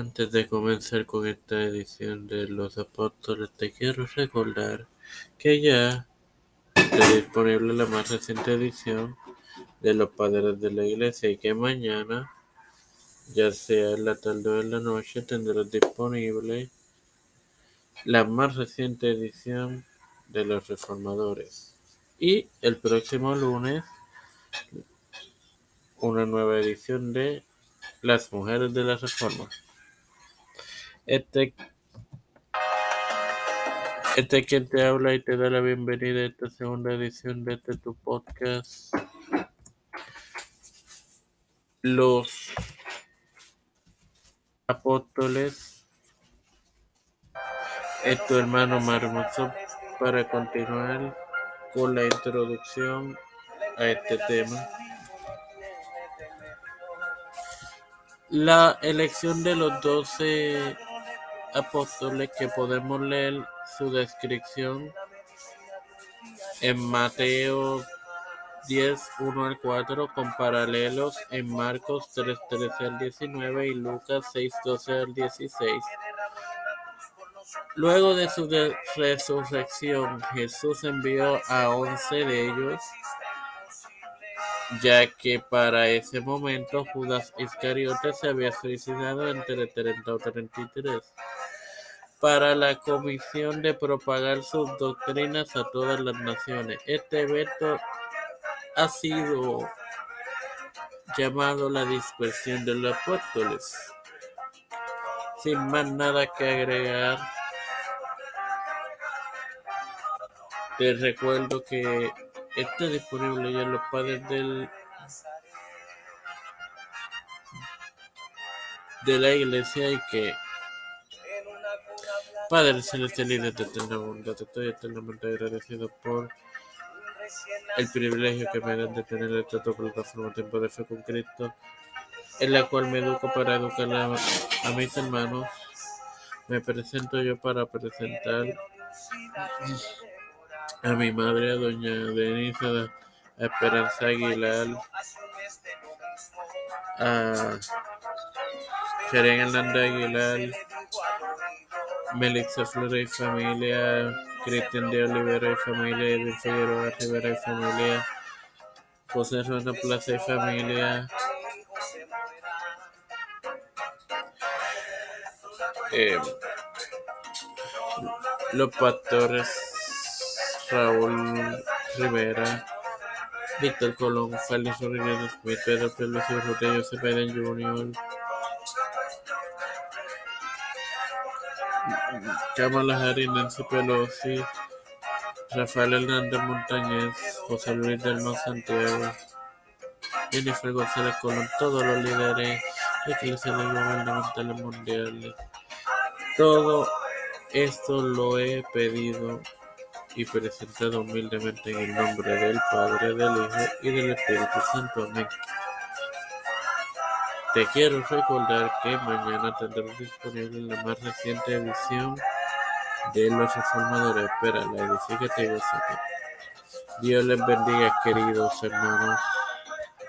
Antes de comenzar con esta edición de Los Apóstoles, te quiero recordar que ya está disponible la más reciente edición de Los Padres de la Iglesia y que mañana, ya sea en la tarde o en la noche, tendrás disponible la más reciente edición de Los Reformadores. Y el próximo lunes, una nueva edición de Las Mujeres de la Reforma. Este, este quien te habla y te da la bienvenida a esta segunda edición de este tu podcast. Los apóstoles. Es tu hermano Marmoso para continuar con la introducción a este tema. La elección de los doce apóstoles que podemos leer su descripción en Mateo 10, 1 al 4, con paralelos en Marcos 3, 13 al 19 y Lucas 6, 12 al 16. Luego de su resurrección, Jesús envió a once de ellos, ya que para ese momento Judas Iscariote se había suicidado entre 30 o 33 para la comisión de propagar sus doctrinas a todas las naciones. Este evento ha sido llamado la dispersión de los apóstoles. Sin más nada que agregar, te recuerdo que está disponible ya los padres del de la iglesia y que Padre Celestial y de eterna bondad, estoy eternamente agradecido por el privilegio que me dan de tener esta tu plataforma Tiempo de Fe con Cristo, en la cual me educo para educar a, mis hermanos. Me presento yo para presentar a mi madre, a doña Denise, a Esperanza Aguilar, a Keren Hernández Aguilar, Melissa Flores y familia, Cristian de Olivera y familia, Edwin Figueroa Rivera y familia, José Rueda Plaza y familia, eh, los pastores Raúl Rivera, Víctor Colón, Félix Rodríguez Pedro Pérez y José Biden Jr., Kamala Harris, Nancy Pelosi, Rafael Hernández Montañez, José Luis del Mar Santiago, Jennifer González Colón, todos los líderes eclesiales gubernamentales mundiales. Todo esto lo he pedido y presentado humildemente en el nombre del Padre, del Hijo y del Espíritu Santo. Amén. Te quiero recordar que mañana tendrás disponible la más reciente edición de Los Reformadores. Espera, la edifícate y gózate. Dios les bendiga, queridos hermanos.